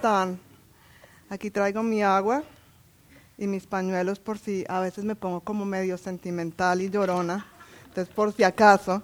están? Aquí traigo mi agua y mis pañuelos por si a veces me pongo como medio sentimental y llorona. Entonces, por si acaso.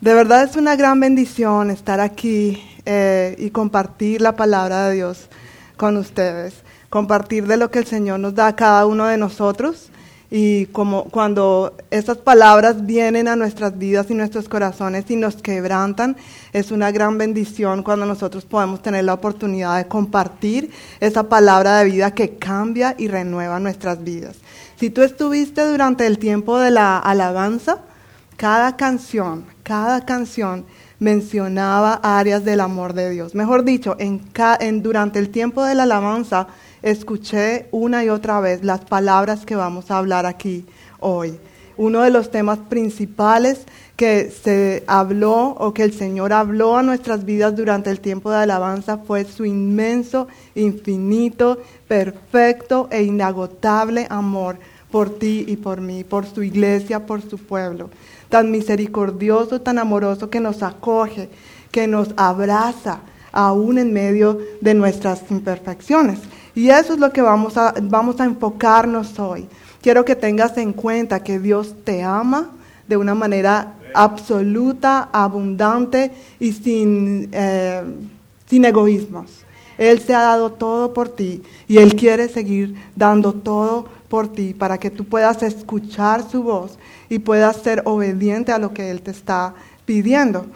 De verdad es una gran bendición estar aquí eh, y compartir la palabra de Dios con ustedes. Compartir de lo que el Señor nos da a cada uno de nosotros y como cuando esas palabras vienen a nuestras vidas y nuestros corazones y nos quebrantan, es una gran bendición cuando nosotros podemos tener la oportunidad de compartir esa palabra de vida que cambia y renueva nuestras vidas. Si tú estuviste durante el tiempo de la alabanza, cada canción, cada canción mencionaba áreas del amor de Dios. Mejor dicho, en, en durante el tiempo de la alabanza, escuché una y otra vez las palabras que vamos a hablar aquí hoy. Uno de los temas principales que se habló o que el Señor habló a nuestras vidas durante el tiempo de alabanza fue su inmenso, infinito, perfecto e inagotable amor por ti y por mí, por su iglesia, por su pueblo. Tan misericordioso, tan amoroso que nos acoge, que nos abraza aún en medio de nuestras imperfecciones. Y eso es lo que vamos a, vamos a enfocarnos hoy. Quiero que tengas en cuenta que Dios te ama de una manera absoluta, abundante y sin, eh, sin egoísmos. Él se ha dado todo por ti y Él quiere seguir dando todo por ti para que tú puedas escuchar su voz y puedas ser obediente a lo que Él te está pidiendo.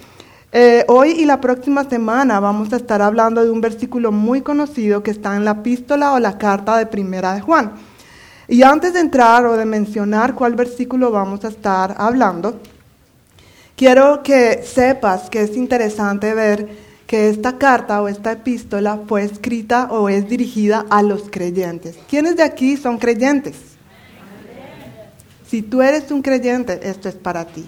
Eh, hoy y la próxima semana vamos a estar hablando de un versículo muy conocido que está en la epístola o la carta de Primera de Juan. Y antes de entrar o de mencionar cuál versículo vamos a estar hablando, quiero que sepas que es interesante ver que esta carta o esta epístola fue escrita o es dirigida a los creyentes. ¿Quiénes de aquí son creyentes? Si tú eres un creyente, esto es para ti.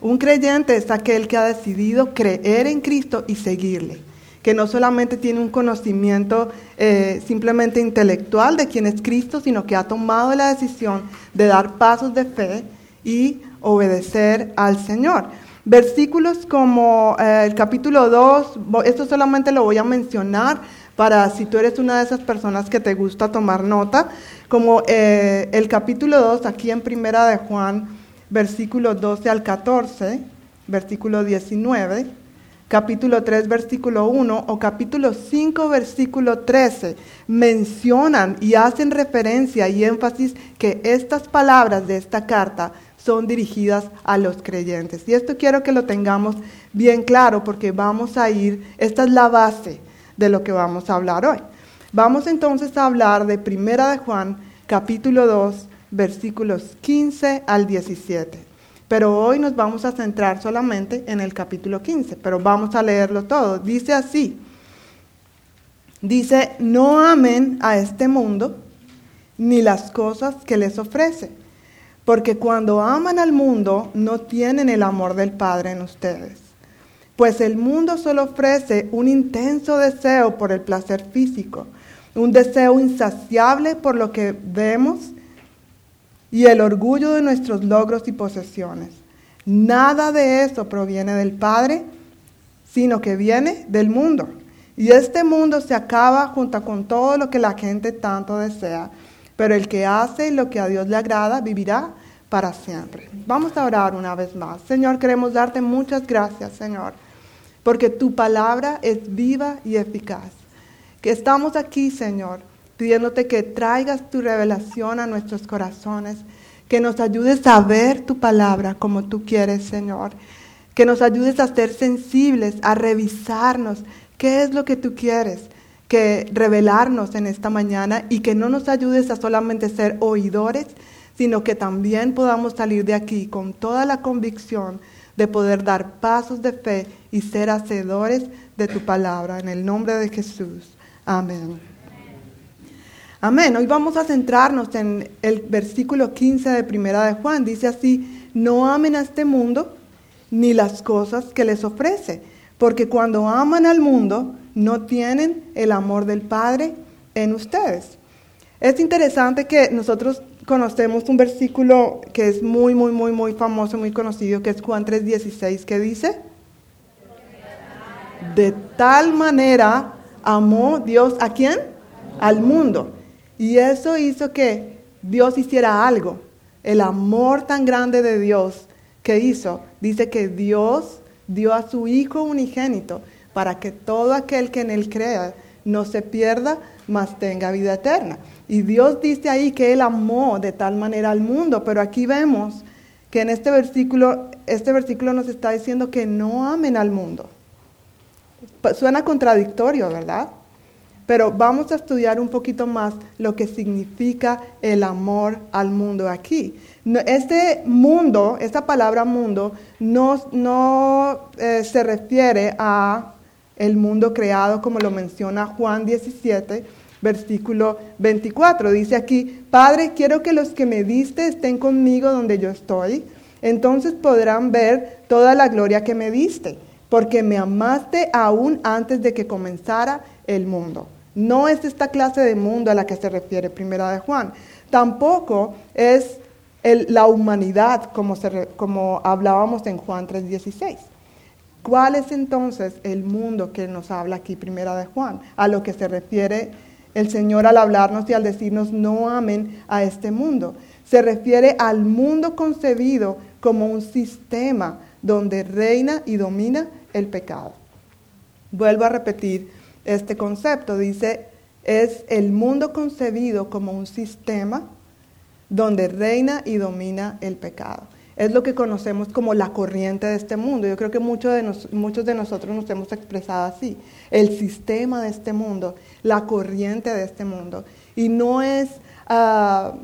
Un creyente es aquel que ha decidido creer en Cristo y seguirle, que no solamente tiene un conocimiento eh, simplemente intelectual de quién es Cristo, sino que ha tomado la decisión de dar pasos de fe y obedecer al Señor. Versículos como eh, el capítulo 2, esto solamente lo voy a mencionar para si tú eres una de esas personas que te gusta tomar nota, como eh, el capítulo 2 aquí en Primera de Juan versículo 12 al 14, versículo 19, capítulo 3, versículo 1 o capítulo 5, versículo 13, mencionan y hacen referencia y énfasis que estas palabras de esta carta son dirigidas a los creyentes. Y esto quiero que lo tengamos bien claro porque vamos a ir, esta es la base de lo que vamos a hablar hoy. Vamos entonces a hablar de Primera de Juan, capítulo 2, versículos 15 al 17. Pero hoy nos vamos a centrar solamente en el capítulo 15, pero vamos a leerlo todo. Dice así, dice, no amen a este mundo ni las cosas que les ofrece, porque cuando aman al mundo no tienen el amor del Padre en ustedes. Pues el mundo solo ofrece un intenso deseo por el placer físico, un deseo insaciable por lo que vemos y el orgullo de nuestros logros y posesiones. Nada de eso proviene del Padre, sino que viene del mundo. Y este mundo se acaba junto con todo lo que la gente tanto desea. Pero el que hace lo que a Dios le agrada vivirá para siempre. Vamos a orar una vez más. Señor, queremos darte muchas gracias, Señor, porque tu palabra es viva y eficaz. Que estamos aquí, Señor, pidiéndote que traigas tu revelación a nuestros corazones, que nos ayudes a ver tu palabra como tú quieres, Señor, que nos ayudes a ser sensibles, a revisarnos qué es lo que tú quieres, que revelarnos en esta mañana y que no nos ayudes a solamente ser oidores, sino que también podamos salir de aquí con toda la convicción de poder dar pasos de fe y ser hacedores de tu palabra. En el nombre de Jesús. Amén. Amén. Hoy vamos a centrarnos en el versículo 15 de Primera de Juan. Dice así, no amen a este mundo ni las cosas que les ofrece, porque cuando aman al mundo no tienen el amor del Padre en ustedes. Es interesante que nosotros conocemos un versículo que es muy, muy, muy, muy famoso, muy conocido, que es Juan 3:16, que dice, de tal manera Amó Dios a quién? Al mundo. Y eso hizo que Dios hiciera algo. El amor tan grande de Dios que hizo, dice que Dios dio a su Hijo unigénito para que todo aquel que en él crea no se pierda, mas tenga vida eterna. Y Dios dice ahí que Él amó de tal manera al mundo, pero aquí vemos que en este versículo, este versículo nos está diciendo que no amen al mundo. Suena contradictorio, ¿verdad? Pero vamos a estudiar un poquito más lo que significa el amor al mundo aquí. Este mundo, esta palabra mundo, no, no eh, se refiere a el mundo creado como lo menciona Juan 17, versículo 24. Dice aquí, Padre, quiero que los que me diste estén conmigo donde yo estoy. Entonces podrán ver toda la gloria que me diste, porque me amaste aún antes de que comenzara el mundo. No es esta clase de mundo a la que se refiere Primera de Juan. Tampoco es la humanidad como, como hablábamos en Juan 3.16. ¿Cuál es entonces el mundo que nos habla aquí Primera de Juan? A lo que se refiere el Señor al hablarnos y al decirnos no amen a este mundo. Se refiere al mundo concebido como un sistema donde reina y domina el pecado. Vuelvo a repetir este concepto. Dice, es el mundo concebido como un sistema donde reina y domina el pecado. Es lo que conocemos como la corriente de este mundo. Yo creo que muchos de, de nosotros nos hemos expresado así. El sistema de este mundo la corriente de este mundo. Y no es, ah,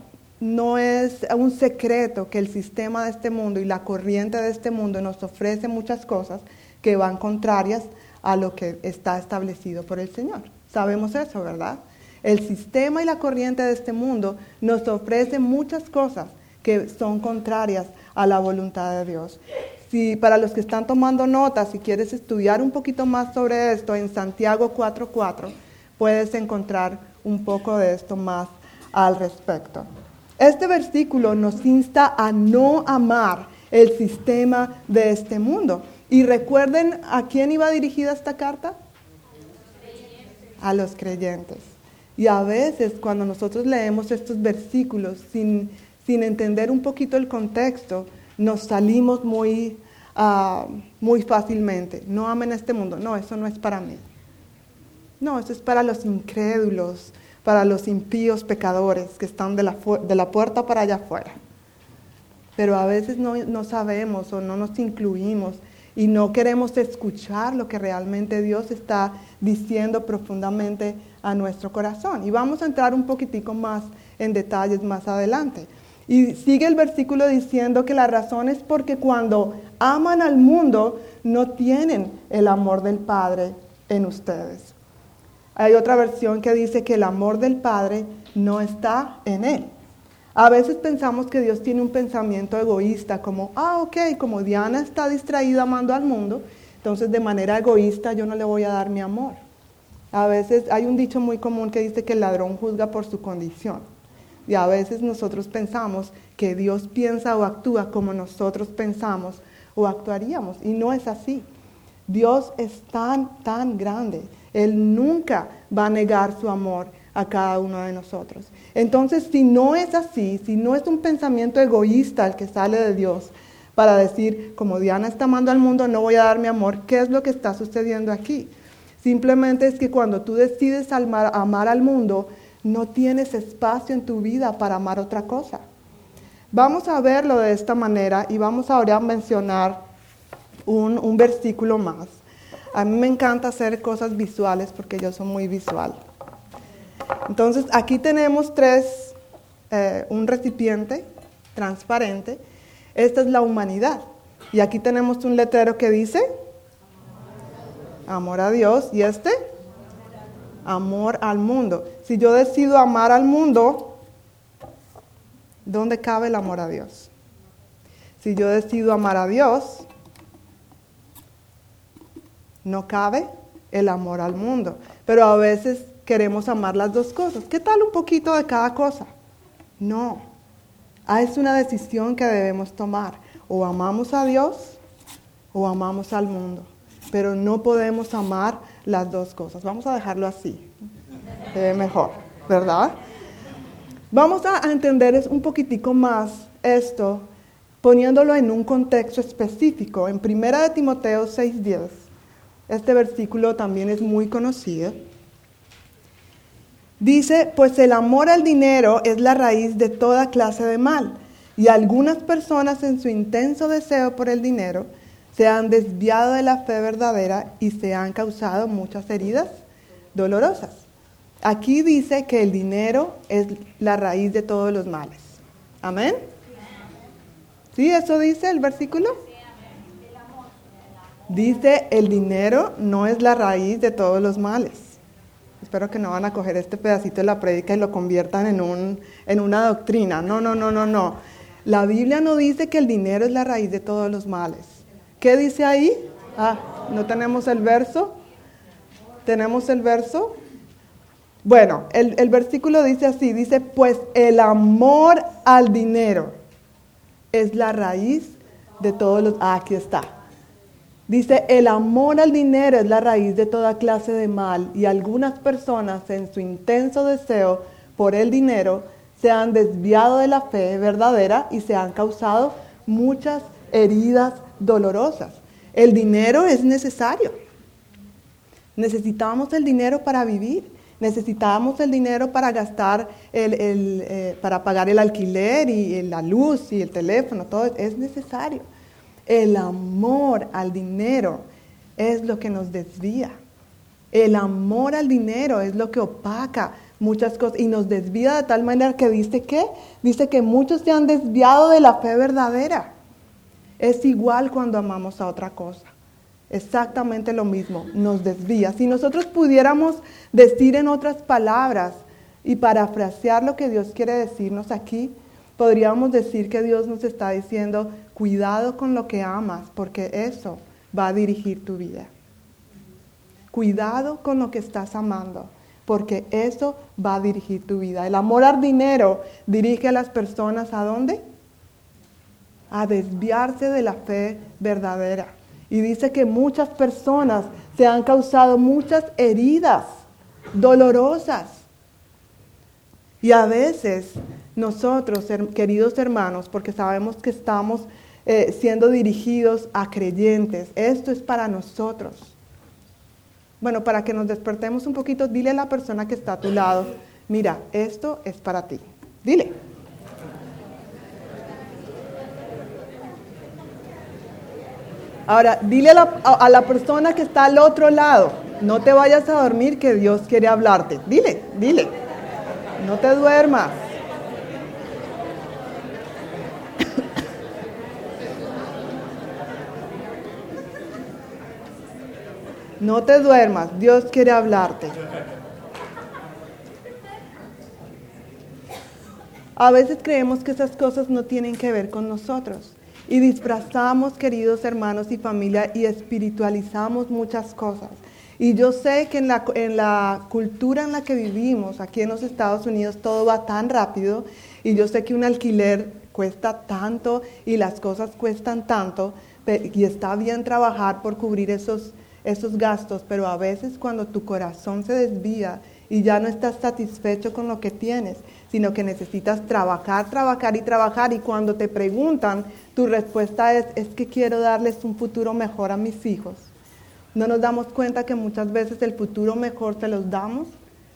no es un secreto que el sistema de este mundo y la corriente de este mundo nos ofrece muchas cosas que van contrarias a lo que está establecido por el Señor. Sabemos eso, ¿verdad? El sistema y la corriente de este mundo nos ofrece muchas cosas que son contrarias a la voluntad de Dios. Si para los que están tomando notas, si quieres estudiar un poquito más sobre esto, en Santiago 4:4 puedes encontrar un poco de esto más al respecto. Este versículo nos insta a no amar el sistema de este mundo. Y recuerden a quién iba dirigida esta carta. A los creyentes. Y a veces cuando nosotros leemos estos versículos sin, sin entender un poquito el contexto, nos salimos muy, ah, muy fácilmente. No amen este mundo. No, eso no es para mí. No, eso es para los incrédulos, para los impíos pecadores que están de la, de la puerta para allá afuera. Pero a veces no, no sabemos o no nos incluimos y no queremos escuchar lo que realmente Dios está diciendo profundamente a nuestro corazón. Y vamos a entrar un poquitico más en detalles más adelante. Y sigue el versículo diciendo que la razón es porque cuando aman al mundo no tienen el amor del Padre en ustedes. Hay otra versión que dice que el amor del Padre no está en Él. A veces pensamos que Dios tiene un pensamiento egoísta, como, ah, ok, como Diana está distraída amando al mundo, entonces de manera egoísta yo no le voy a dar mi amor. A veces hay un dicho muy común que dice que el ladrón juzga por su condición. Y a veces nosotros pensamos que Dios piensa o actúa como nosotros pensamos o actuaríamos. Y no es así. Dios es tan, tan grande él nunca va a negar su amor a cada uno de nosotros. Entonces, si no es así, si no es un pensamiento egoísta el que sale de Dios para decir, como Diana está amando al mundo, no voy a dar mi amor, ¿qué es lo que está sucediendo aquí? Simplemente es que cuando tú decides amar, al mundo, no tienes espacio en tu vida para amar otra cosa. Vamos a verlo de esta manera y vamos ahora a mencionar un, un versículo más. A mí me encanta hacer cosas visuales porque yo soy muy visual. Entonces, aquí tenemos tres, eh, un recipiente transparente. Esta es la humanidad. Y aquí tenemos un letrero que dice, amor a Dios. ¿Y este? Amor al mundo. Si yo decido amar al mundo, ¿dónde cabe el amor a Dios? Si yo decido amar a Dios, no cabe el amor al mundo. Pero a veces queremos amar las dos cosas. ¿Qué tal un poquito de cada cosa? No. Ah, es una decisión que debemos tomar. O amamos a Dios o amamos al mundo. Pero no podemos amar las dos cosas. Vamos a dejarlo así. Mejor, ¿verdad? Vamos a entender un poquitico más esto poniéndolo en un contexto específico. En 1 de Timoteo 6:10, este versículo también es muy conocido. Dice, pues el amor al dinero es la raíz de toda clase de mal, y algunas personas en su intenso deseo por el dinero se han desviado de la fe verdadera y se han causado muchas heridas dolorosas. Aquí dice que el dinero es la raíz de todos los males. Amén. ¿Sí? ¿Eso dice el versículo? Dice, el dinero no es la raíz de todos los males. Espero que no van a coger este pedacito de la prédica y lo conviertan en, un, en una doctrina. No, no, no, no, no. La Biblia no dice que el dinero es la raíz de todos los males. ¿Qué dice ahí? Ah, ¿no tenemos el verso? ¿Tenemos el verso? Bueno, el, el versículo dice así, dice, pues el amor al dinero es la raíz de todos los... Ah, aquí está. Dice, el amor al dinero es la raíz de toda clase de mal y algunas personas en su intenso deseo por el dinero se han desviado de la fe verdadera y se han causado muchas heridas dolorosas. El dinero es necesario. Necesitamos el dinero para vivir. Necesitábamos el dinero para gastar, el, eh, para pagar el alquiler y la luz y el teléfono, todo es necesario. El amor al dinero es lo que nos desvía. El amor al dinero es lo que opaca muchas cosas y nos desvía de tal manera que dice que dice que muchos se han desviado de la fe verdadera. Es igual cuando amamos a otra cosa exactamente lo mismo, nos desvía. Si nosotros pudiéramos decir en otras palabras y parafrasear lo que Dios quiere decirnos aquí, podríamos decir que Dios nos está diciendo, cuidado con lo que amas, porque eso va a dirigir tu vida. Cuidado con lo que estás amando, porque eso va a dirigir tu vida. El amor al dinero dirige a las personas a dónde? A desviarse de la fe verdadera. Y dice que muchas personas se han causado muchas heridas dolorosas. Y a veces nosotros, queridos hermanos, porque sabemos que estamos eh, siendo dirigidos a creyentes, esto es para nosotros. Bueno, para que nos despertemos un poquito, dile a la persona que está a tu lado, mira, esto es para ti. Dile. Ahora, dile a la, persona que está al otro lado, no te vayas a dormir que Dios quiere hablarte. Dile, dile, no te duermas. No te duermas, Dios quiere hablarte. A veces creemos que esas cosas no tienen que ver con nosotros y disfrazamos, queridos hermanos y familia, y espiritualizamos muchas cosas. Y yo sé que en la, en la cultura en la que vivimos, aquí en los Estados Unidos, todo va tan rápido y yo sé que un alquiler cuesta tanto y las cosas cuestan tanto y está bien trabajar por cubrir esos, esos gastos, pero a veces cuando tu corazón se desvía y ya no estás satisfecho con lo que tienes, sino que necesitas trabajar, trabajar y trabajar y cuando te preguntan, tu respuesta es, es que quiero darles un futuro mejor a mis hijos. No nos damos cuenta que muchas veces el futuro mejor te los damos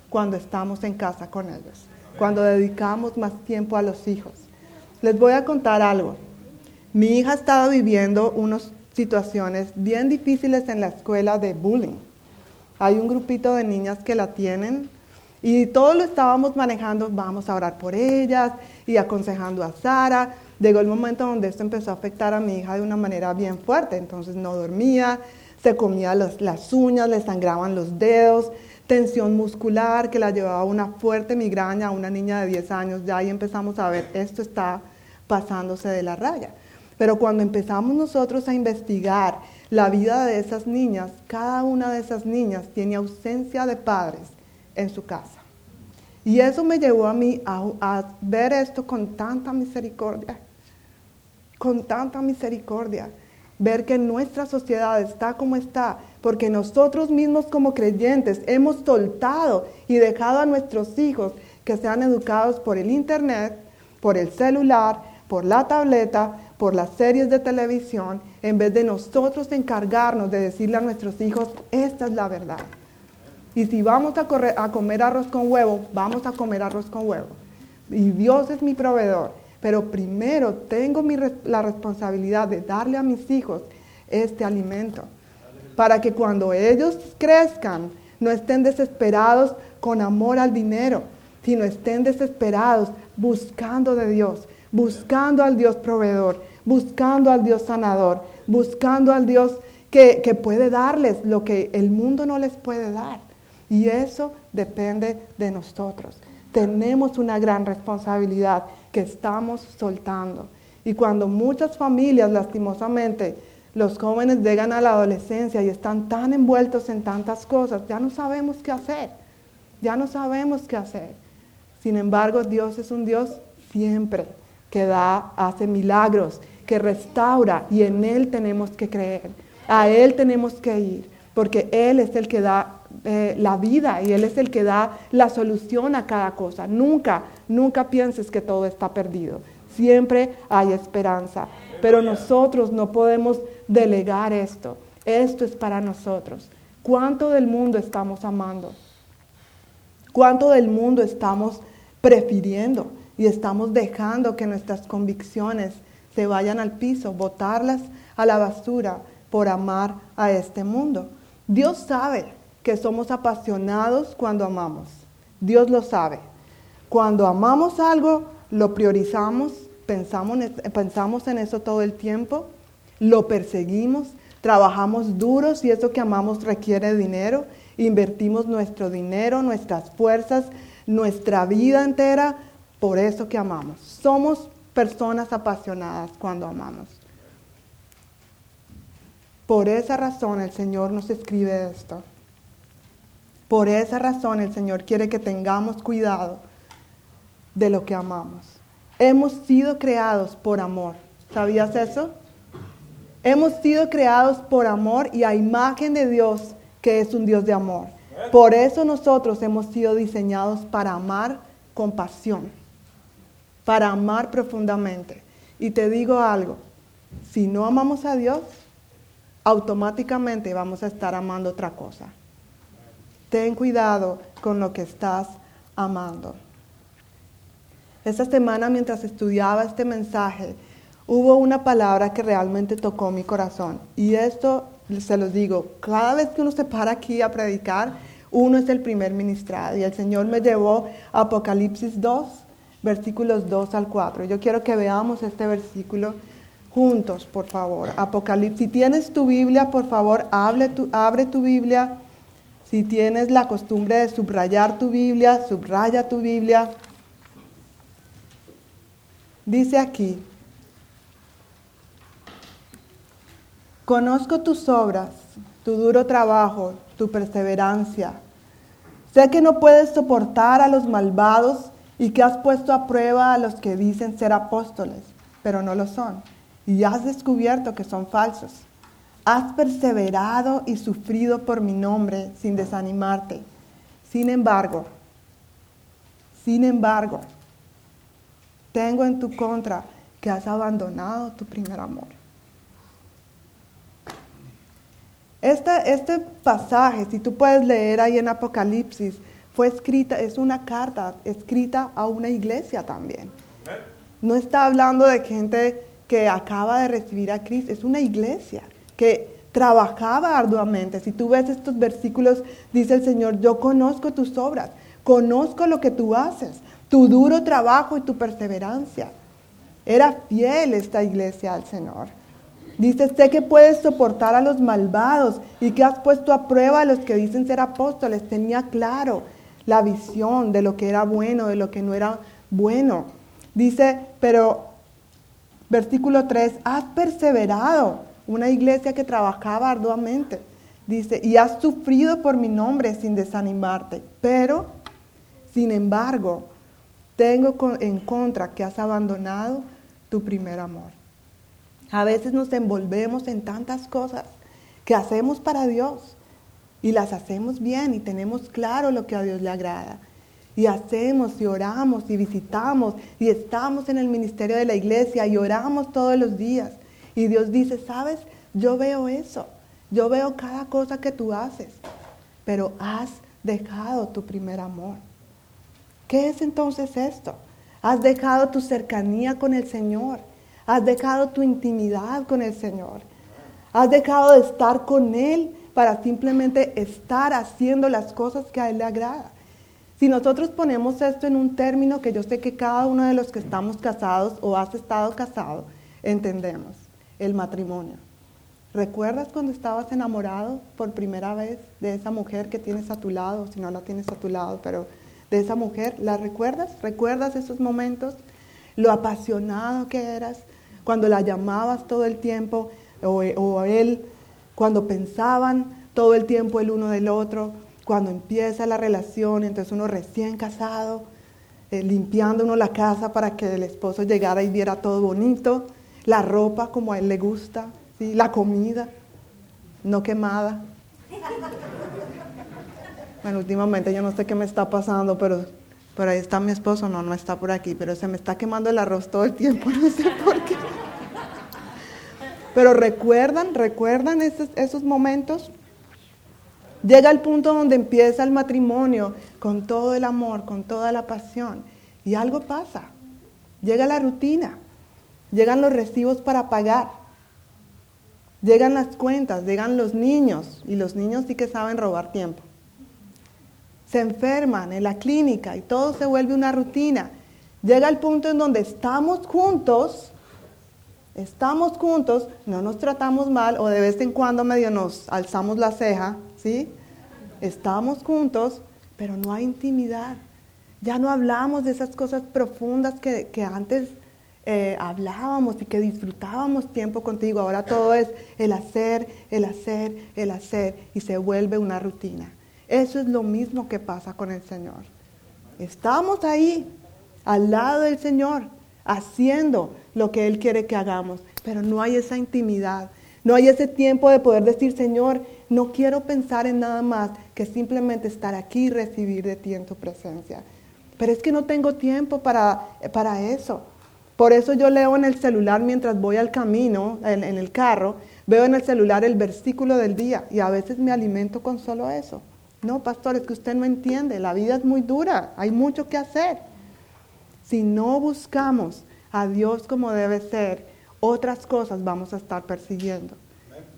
cuando estamos en casa con ellos, cuando dedicamos más tiempo a los hijos. Les voy a contar algo. Mi hija estaba viviendo unas situaciones bien difíciles en la escuela de bullying. Hay un grupito de niñas que la tienen y todos lo estábamos manejando, vamos a orar por ellas y aconsejando a Sara. Llegó el momento donde esto empezó a afectar a mi hija de una manera bien fuerte, entonces no dormía, se comía las uñas, le sangraban los dedos, tensión muscular que la llevaba a una fuerte migraña a una niña de 10 años, ya ahí empezamos a ver, esto está pasándose de la raya. Pero cuando empezamos nosotros a investigar la vida de esas niñas, cada una de esas niñas tiene ausencia de padres en su casa. Y eso me llevó a mí a, ver esto con tanta misericordia, con tanta misericordia. ver que nuestra sociedad está como está, porque nosotros mismos como creyentes hemos soltado y dejado a nuestros hijos que sean educados por el Internet, por el celular, por la tableta, por las series de televisión, en vez de nosotros encargarnos de decirle a nuestros hijos, esta es la verdad. Y si vamos a, comer arroz con huevo, vamos a comer arroz con huevo. Y Dios es mi proveedor. Pero primero tengo la responsabilidad de darle a mis hijos este alimento. Para que cuando ellos crezcan, no estén desesperados con amor al dinero, sino estén desesperados buscando de Dios, buscando al Dios proveedor, buscando al Dios sanador, buscando al Dios que, que puede darles lo que el mundo no les puede dar. Y eso depende de nosotros. Tenemos una gran responsabilidad que estamos soltando. Y cuando muchas familias, lastimosamente, los jóvenes llegan a la adolescencia y están tan envueltos en tantas cosas, ya no sabemos qué hacer. Ya no sabemos qué hacer. Sin embargo, Dios es un Dios siempre que da, hace milagros, que restaura y en Él tenemos que creer. A Él tenemos que ir, porque Él es el que da eh, la vida y Él es el que da la solución a cada cosa. Nunca, nunca pienses que todo está perdido. Siempre hay esperanza. Pero nosotros no podemos delegar esto. Esto es para nosotros. ¿Cuánto del mundo estamos amando? ¿Cuánto del mundo estamos prefiriendo y estamos dejando que nuestras convicciones se vayan al piso, botarlas a la basura por amar a este mundo? Dios sabe que somos apasionados cuando amamos. Dios lo sabe. Cuando amamos algo, lo priorizamos, pensamos, en eso todo el tiempo, lo perseguimos, trabajamos duros y eso que amamos requiere dinero, invertimos nuestro dinero, nuestras fuerzas, nuestra vida entera por eso que amamos. Somos personas apasionadas cuando amamos. Por esa razón el Señor nos escribe esto. Por esa razón el Señor quiere que tengamos cuidado de lo que amamos. Hemos sido creados por amor. ¿Sabías eso? Hemos sido creados por amor y a imagen de Dios que es un Dios de amor. Por eso nosotros hemos sido diseñados para amar con pasión, para amar profundamente. Y te digo algo, si no amamos a Dios, automáticamente vamos a estar amando otra cosa. Ten cuidado con lo que estás amando. Esta semana mientras estudiaba este mensaje, hubo una palabra que realmente tocó mi corazón. Y esto se los digo, cada vez que uno se para aquí a predicar, uno es el primer ministrado. Y el Señor me llevó a Apocalipsis 2, versículos 2 al 4. Yo quiero que veamos este versículo juntos, por favor. Apocalipsis. Si tienes tu Biblia, por favor, abre tu, abre tu Biblia si tienes la costumbre de subrayar tu Biblia, subraya tu Biblia. Dice aquí, conozco tus obras, tu duro trabajo, tu perseverancia. Sé que no puedes soportar a los malvados y que has puesto a prueba a los que dicen ser apóstoles, pero no lo son. Y has descubierto que son falsos. Has perseverado y sufrido por mi nombre sin desanimarte. Sin embargo, sin embargo, tengo en tu contra que has abandonado tu primer amor. Este, este pasaje, si tú puedes leer ahí en Apocalipsis, fue escrita, es una carta escrita a una iglesia también. No está hablando de gente que acaba de recibir a Cristo, es una iglesia que trabajaba arduamente. Si tú ves estos versículos, dice el Señor, yo conozco tus obras, conozco lo que tú haces, tu duro trabajo y tu perseverancia. Era fiel esta iglesia al Señor. Dice, sé que puedes soportar a los malvados y que has puesto a prueba a los que dicen ser apóstoles. Tenía claro la visión de lo que era bueno, de lo que no era bueno. Dice, pero versículo 3, has perseverado una iglesia que trabajaba arduamente. Dice, y has sufrido por mi nombre sin desanimarte, pero, sin embargo, tengo en contra que has abandonado tu primer amor. A veces nos envolvemos en tantas cosas que hacemos para Dios y las hacemos bien y tenemos claro lo que a Dios le agrada. Y hacemos y oramos y visitamos y estamos en el ministerio de la iglesia y oramos todos los días. Y Dios dice, sabes, yo veo eso, yo veo cada cosa que tú haces, pero has dejado tu primer amor. ¿Qué es entonces esto? Has dejado tu cercanía con el Señor. Has dejado tu intimidad con el Señor. Has dejado de estar con Él para simplemente estar haciendo las cosas que a Él le agrada. Si nosotros ponemos esto en un término que yo sé que cada uno de los que estamos casados o has estado casado, entendemos, el matrimonio. ¿Recuerdas cuando estabas enamorado por primera vez de esa mujer que tienes a tu lado, si no la tienes a tu lado, pero de esa mujer? ¿La recuerdas? ¿Recuerdas esos momentos? Lo apasionado que eras cuando la llamabas todo el tiempo o, o él, cuando pensaban todo el tiempo el uno del otro, cuando empieza la relación, entonces uno recién casado, eh, limpiando uno la casa para que el esposo llegara y viera todo bonito, la ropa como a él le gusta, la comida, no quemada. Bueno, últimamente yo no sé qué me está pasando, pero por ahí está mi esposo, no, no está por aquí, pero se me está quemando el arroz todo el tiempo, no sé por qué. Pero recuerdan, recuerdan esos, esos momentos. Llega el punto donde empieza el matrimonio con todo el amor, con toda la pasión, y algo pasa. Llega la rutina, llegan los recibos para pagar, llegan las cuentas, llegan los niños, y los niños sí que saben robar tiempo se enferman en la clínica y todo se vuelve una rutina. Llega el punto en donde estamos juntos, estamos juntos, no nos tratamos mal o de vez en cuando medio nos alzamos la ceja, ¿sí? Estamos juntos, pero no hay intimidad. Ya no hablamos de esas cosas profundas que, antes eh, hablábamos y que disfrutábamos tiempo contigo. Ahora todo es el hacer, el hacer, el hacer y se vuelve una rutina. Eso es lo mismo que pasa con el Señor. Estamos ahí, al lado del Señor, haciendo lo que Él quiere que hagamos, pero no hay esa intimidad, no hay ese tiempo de poder decir, Señor, no quiero pensar en nada más que simplemente estar aquí y recibir de ti en tu presencia. Pero es que no tengo tiempo para, para eso. Por eso yo leo en el celular mientras voy al camino, en, en el carro, veo en el celular el versículo del día y a veces me alimento con solo eso. No, pastor, es que usted no entiende, la vida es muy dura, hay mucho que hacer. Si no buscamos a Dios como debe ser, otras cosas vamos a estar persiguiendo.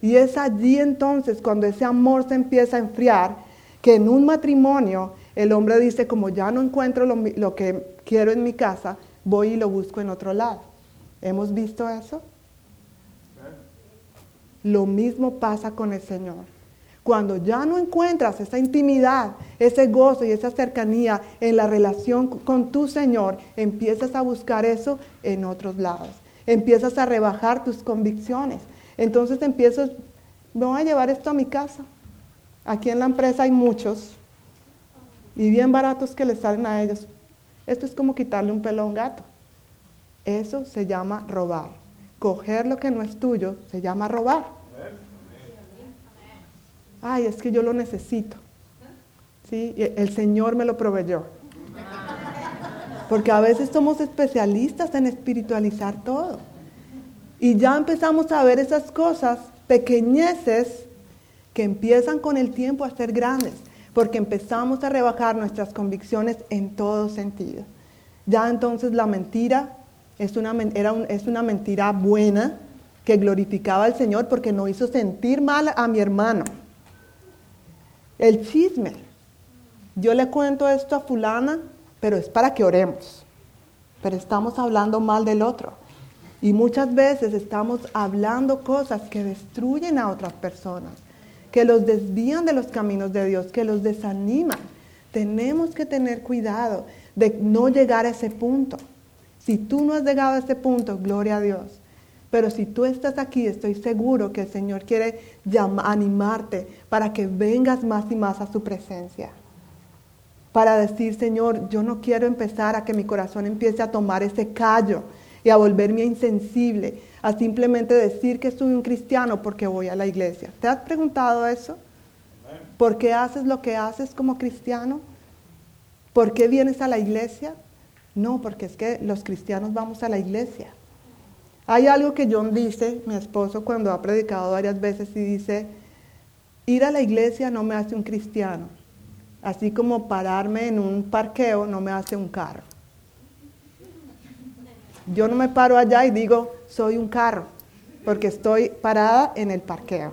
Y es allí entonces cuando ese amor se empieza a enfriar, que en un matrimonio el hombre dice, como ya no encuentro lo, lo que quiero en mi casa, voy y lo busco en otro lado. ¿Hemos visto eso? Lo mismo pasa con el Señor. Cuando ya no encuentras esa intimidad, ese gozo y esa cercanía en la relación con tu Señor, empiezas a buscar eso en otros lados. Empiezas a rebajar tus convicciones. Entonces empiezas, me voy a llevar esto a mi casa. Aquí en la empresa hay muchos y bien baratos que le salen a ellos. Esto es como quitarle un pelo a un gato. Eso se llama robar. Coger lo que no es tuyo se llama robar ay, es que yo lo necesito. ¿Sí? El Señor me lo proveyó. Porque a veces somos especialistas en espiritualizar todo. Y ya empezamos a ver esas cosas, pequeñeces, que empiezan con el tiempo a ser grandes. Porque empezamos a rebajar nuestras convicciones en todo sentido. Ya entonces la mentira es una, era es una mentira buena que glorificaba al Señor porque no hizo sentir mal a mi hermano. El chisme. Yo le cuento esto a fulana, pero es para que oremos. Pero estamos hablando mal del otro. Y muchas veces estamos hablando cosas que destruyen a otras personas, que los desvían de los caminos de Dios, que los desaniman. Tenemos que tener cuidado de no llegar a ese punto. Si tú no has llegado a ese punto, gloria a Dios. Pero si tú estás aquí, estoy seguro que el Señor quiere animarte para que vengas más y más a su presencia. Para decir, Señor, yo no quiero empezar a que mi corazón empiece a tomar ese callo, y a volverme insensible, a simplemente decir que soy un cristiano porque voy a la iglesia. ¿Te has preguntado eso? ¿Por qué haces lo que haces como cristiano? ¿Por qué vienes a la iglesia? No, porque es que los cristianos vamos a la iglesia. Hay algo que John dice, mi esposo, cuando ha predicado varias veces y dice, ir a la iglesia no me hace un cristiano, así como pararme en un parqueo no me hace un carro. Yo no me paro allá y digo, soy un carro, porque estoy parada en el parqueo.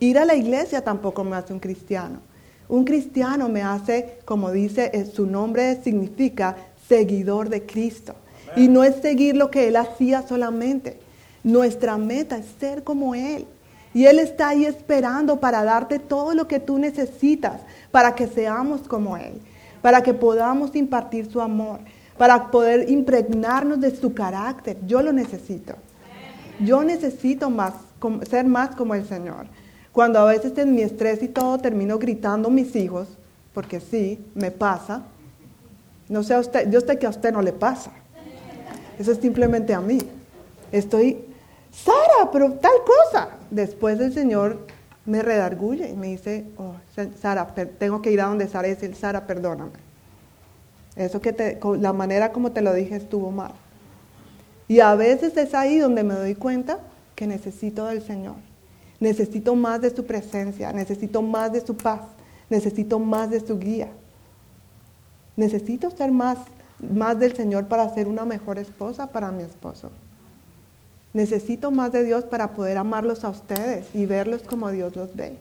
Ir a la iglesia tampoco me hace un cristiano. Un cristiano me hace, como dice, eh, su nombre significa seguidor de Cristo. Y no es seguir lo que Él hacía solamente. Nuestra meta es ser como Él. Y Él está ahí esperando para darte todo lo que tú necesitas para que seamos como Él, para que podamos impartir su amor, para poder impregnarnos de su carácter. Yo lo necesito. Yo necesito más, ser más como el Señor. Cuando a veces en mi estrés y todo termino gritando a mis hijos, porque sí, me pasa. No sé a usted, yo sé que a usted no le pasa. Eso es simplemente a mí. Estoy, Sara, pero tal cosa. Después el Señor me redarguye y me dice, oh, Sara, tengo que ir a donde Sara y decir, Sara, perdóname. Eso que te, la manera como te lo dije estuvo mal. Y a veces es ahí donde me doy cuenta que necesito del Señor. Necesito más de su presencia, necesito más de su paz, necesito más de su guía. Necesito ser más más del Señor para ser una mejor esposa para mi esposo. Necesito más de Dios para poder amarlos a ustedes y verlos como Dios los ve.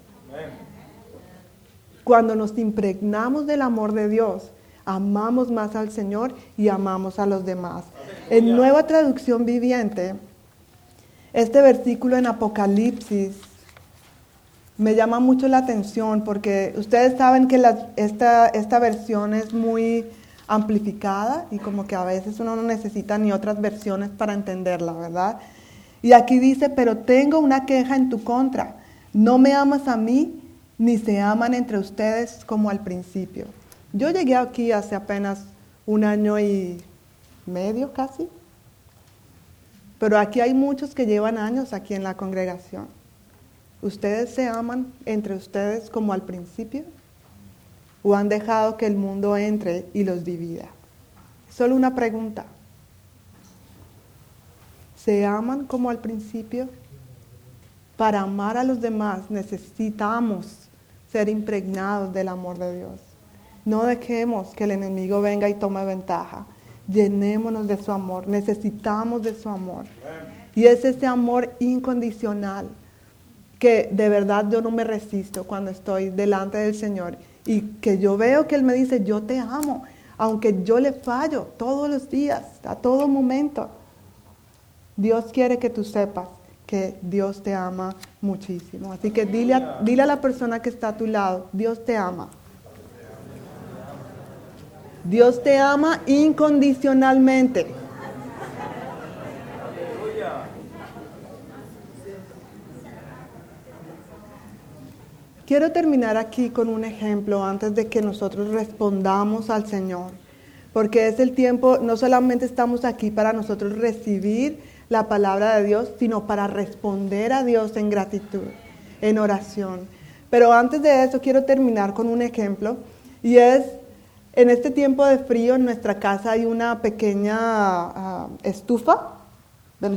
Cuando nos impregnamos del amor de Dios, amamos más al Señor y amamos a los demás. En nueva traducción viviente, este versículo en Apocalipsis me llama mucho la atención porque ustedes saben que esta, esta versión es muy amplificada y como que a veces uno no necesita ni otras versiones para entenderla, ¿verdad? Y aquí dice, pero tengo una queja en tu contra. No me amas a mí, ni se aman entre ustedes como al principio. Yo llegué aquí hace apenas un año y medio casi, pero aquí hay muchos que llevan años aquí en la congregación. ¿Ustedes se aman entre ustedes como al principio? O han dejado que el mundo entre y los divida? Solo una pregunta. ¿Se aman como al principio? Para amar a los demás necesitamos ser impregnados del amor de Dios. No dejemos que el enemigo venga y tome ventaja. Llenémonos de su amor. Necesitamos de su amor. Y es ese amor incondicional que de verdad yo no me resisto cuando estoy delante del Señor y que yo veo que Él me dice, yo te amo, aunque yo le fallo todos los días, a todo momento. Dios quiere que tú sepas que Dios te ama muchísimo. Así que dile a, dile a la persona que está a tu lado, Dios te ama. Dios te ama incondicionalmente. Quiero terminar aquí con un ejemplo antes de que nosotros respondamos al Señor, porque es el tiempo, no solamente estamos aquí para nosotros recibir la palabra de Dios, sino para responder a Dios en gratitud, en oración. Pero antes de eso quiero terminar con un ejemplo y es, en este tiempo de frío en nuestra casa hay una pequeña ah, estufa,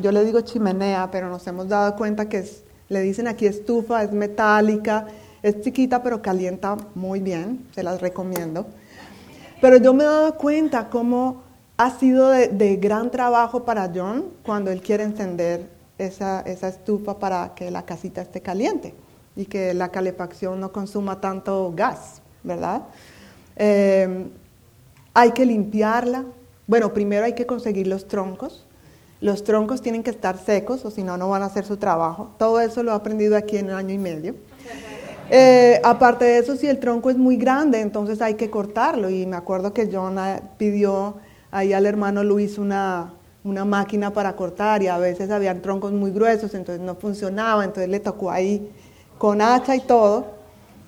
yo le digo chimenea, pero nos hemos dado cuenta que le dicen aquí estufa, es metálica es chiquita pero calienta muy bien, se las recomiendo. Pero yo me he dado cuenta cómo ha sido de, gran trabajo para John cuando él quiere encender esa, estufa para que la casita esté caliente y que la calefacción no consuma tanto gas, ¿verdad? Eh, hay que limpiarla. Bueno, primero hay que conseguir los troncos. Los troncos tienen que estar secos o si no, no van a hacer su trabajo. Todo eso lo he aprendido aquí en un año y medio. Eh, aparte de eso, si el tronco es muy grande, entonces hay que cortarlo. Y me acuerdo que John pidió ahí al hermano Luis una, una máquina para cortar y a veces habían troncos muy gruesos, entonces no funcionaba, entonces le tocó ahí con hacha y todo.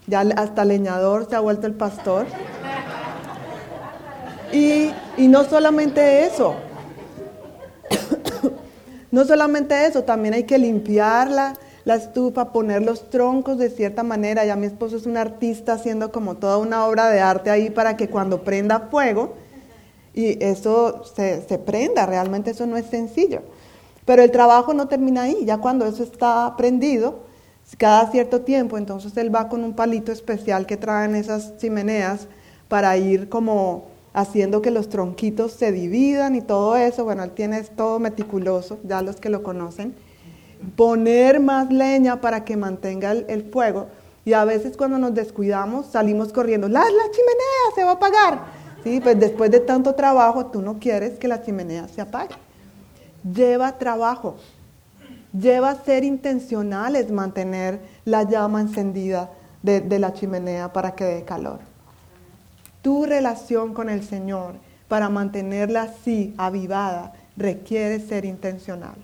Ya hasta leñador se ha vuelto el pastor. Y, y no solamente eso, No solamente eso, también hay que limpiarla, la estufa, poner los troncos de cierta manera. Ya mi esposo es un artista haciendo como toda una obra de arte ahí para que cuando prenda fuego, y eso se, se prenda, realmente eso no es sencillo. Pero el trabajo no termina ahí, ya cuando eso está prendido, cada cierto tiempo, entonces él va con un palito especial que traen esas chimeneas para ir como haciendo que los tronquitos se dividan y todo eso. Bueno, él tiene todo meticuloso, ya los que lo conocen. Poner más leña para que mantenga el, fuego. Y a veces cuando nos descuidamos salimos corriendo, la, la chimenea se va a apagar. Sí, pues después de tanto trabajo tú no quieres que la chimenea se apague lleva trabajo, lleva ser intencionales mantener la llama encendida de, la chimenea para que dé calor. Tu relación con el Señor para mantenerla así, avivada, requiere ser intencional.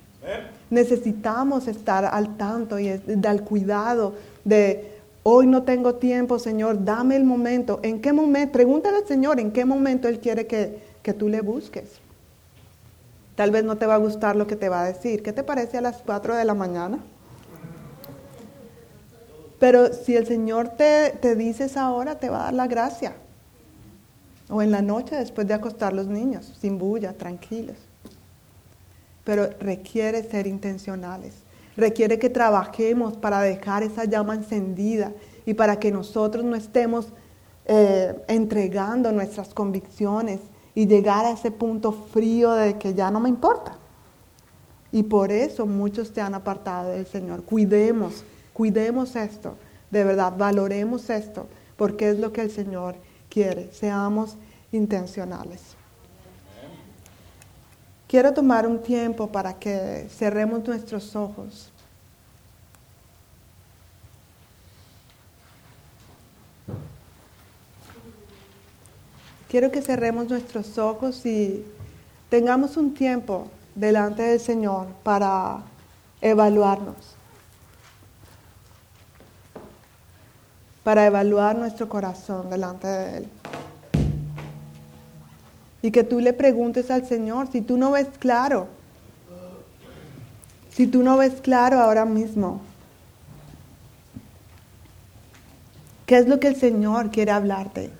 Necesitamos estar al tanto y al cuidado de hoy no tengo tiempo, Señor, dame el momento. ¿En qué momento? Pregúntale al Señor en qué momento Él quiere que, que tú le busques. Tal vez no te va a gustar lo que te va a decir. ¿Qué te parece a las 4 de la mañana? Pero si el Señor te, te dice esa hora, te va a dar la gracia. O en la noche después de acostar los niños, sin bulla, tranquilos. Pero requiere ser intencionales. Requiere que trabajemos para dejar esa llama encendida y para que nosotros no estemos eh, entregando nuestras convicciones y llegar a ese punto frío de que ya no me importa. Y por eso muchos te han apartado del Señor. Cuidemos, cuidemos esto, de verdad, valoremos esto, porque es lo que el Señor quiere. Seamos intencionales. Quiero tomar un tiempo para que cerremos nuestros ojos quiero que cerremos nuestros ojos y tengamos un tiempo delante del Señor para evaluarnos, para evaluar nuestro corazón delante de Él. Y que tú le preguntes al Señor, si tú no ves claro, si tú no ves claro ahora mismo, ¿qué es lo que el Señor quiere hablarte?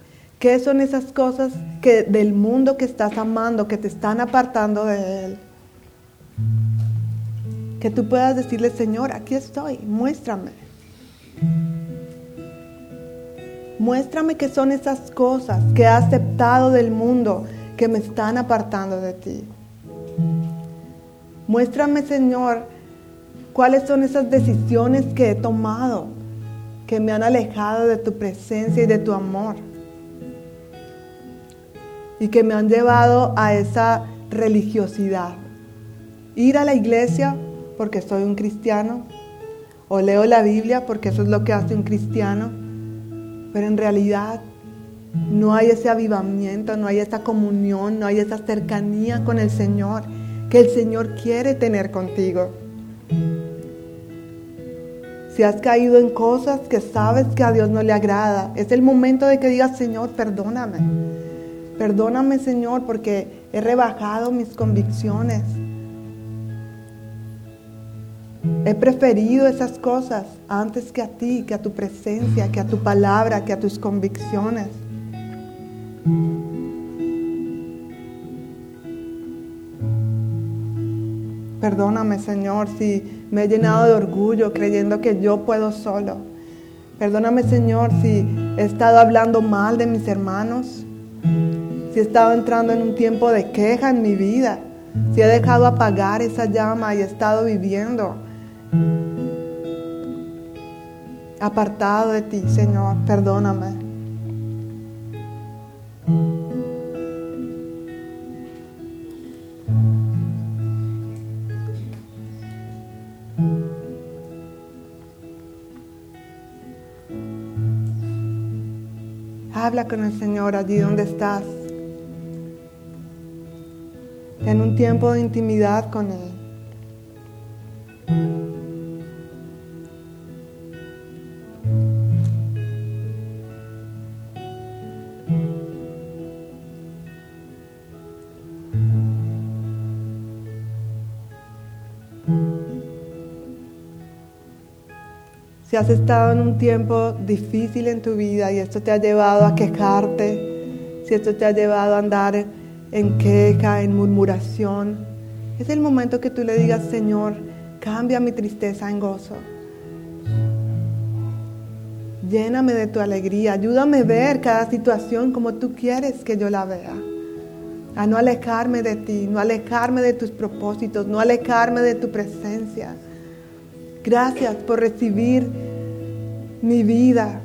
¿Qué son esas cosas que del mundo que estás amando, que te están apartando de Él? Que tú puedas decirle, Señor, aquí estoy, muéstrame. Muéstrame qué son esas cosas que he aceptado del mundo que me están apartando de ti. Muéstrame, Señor, cuáles son esas decisiones que he tomado que me han alejado de tu presencia y de tu amor y que me han llevado a esa religiosidad. Ir a la iglesia porque soy un cristiano, o leo la Biblia porque eso es lo que hace un cristiano, pero en realidad no hay ese avivamiento, no hay esa comunión, no hay esa cercanía con el Señor que el Señor quiere tener contigo. Si has caído en cosas que sabes que a Dios no le agrada, es el momento de que digas, Señor, perdóname. Perdóname, Señor, porque he rebajado mis convicciones. He preferido esas cosas antes que a ti, que a tu presencia, que a tu palabra, que a tus convicciones. Perdóname, Señor, si me he llenado de orgullo creyendo que yo puedo solo. Perdóname, Señor, si he estado hablando mal de mis hermanos si he estado entrando en un tiempo de queja en mi vida, si he dejado apagar esa llama y he estado viviendo apartado de ti, Señor, perdóname. Habla con el Señor allí donde estás en un tiempo de intimidad con Él. Has estado en un tiempo difícil en tu vida y esto te ha llevado a quejarte, si esto te ha llevado a andar en queja, en murmuración, es el momento que tú le digas, Señor, cambia mi tristeza en gozo. Lléname de tu alegría, ayúdame a ver cada situación como tú quieres que yo la vea. A no alejarme de ti, no alejarme de tus propósitos, no alejarme de tu presencia. Gracias por recibir mi vida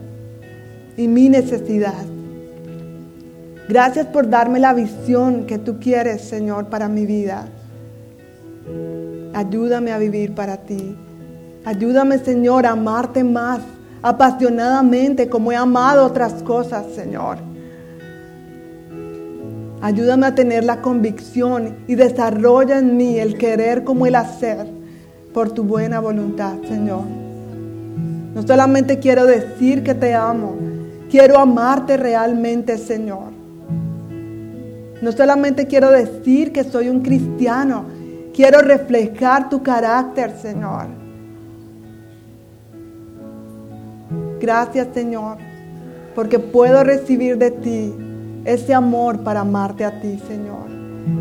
y mi necesidad. Gracias por darme la visión que tú quieres, Señor, para mi vida. Ayúdame a vivir para ti. Ayúdame, Señor, a amarte más apasionadamente como he amado otras cosas, Señor. Ayúdame a tener la convicción y desarrolla en mí el querer como el hacer por tu buena voluntad, Señor. No solamente quiero decir que te amo, quiero amarte realmente, Señor. No solamente quiero decir que soy un cristiano, quiero reflejar tu carácter, Señor. Gracias, Señor, porque puedo recibir de ti ese amor para amarte a ti, Señor.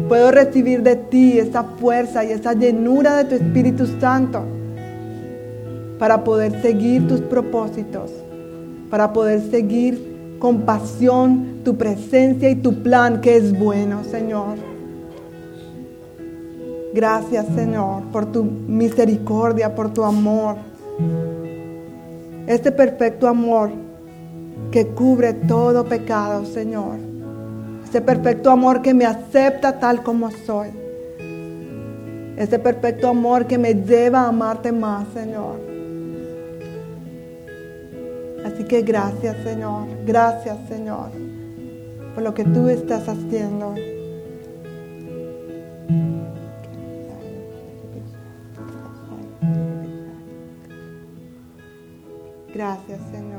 Puedo recibir de ti esa fuerza y esa llenura de tu Espíritu Santo para poder seguir tus propósitos, para poder seguir con pasión tu presencia y tu plan que es bueno, Señor. Gracias, Señor, por tu misericordia, por tu amor. Este perfecto amor que cubre todo pecado, Señor ese perfecto amor que me acepta tal como soy. Ese perfecto amor que me lleva a amarte más, Señor. Así que gracias, Señor. Gracias, Señor, por lo que tú estás haciendo. Gracias, Señor.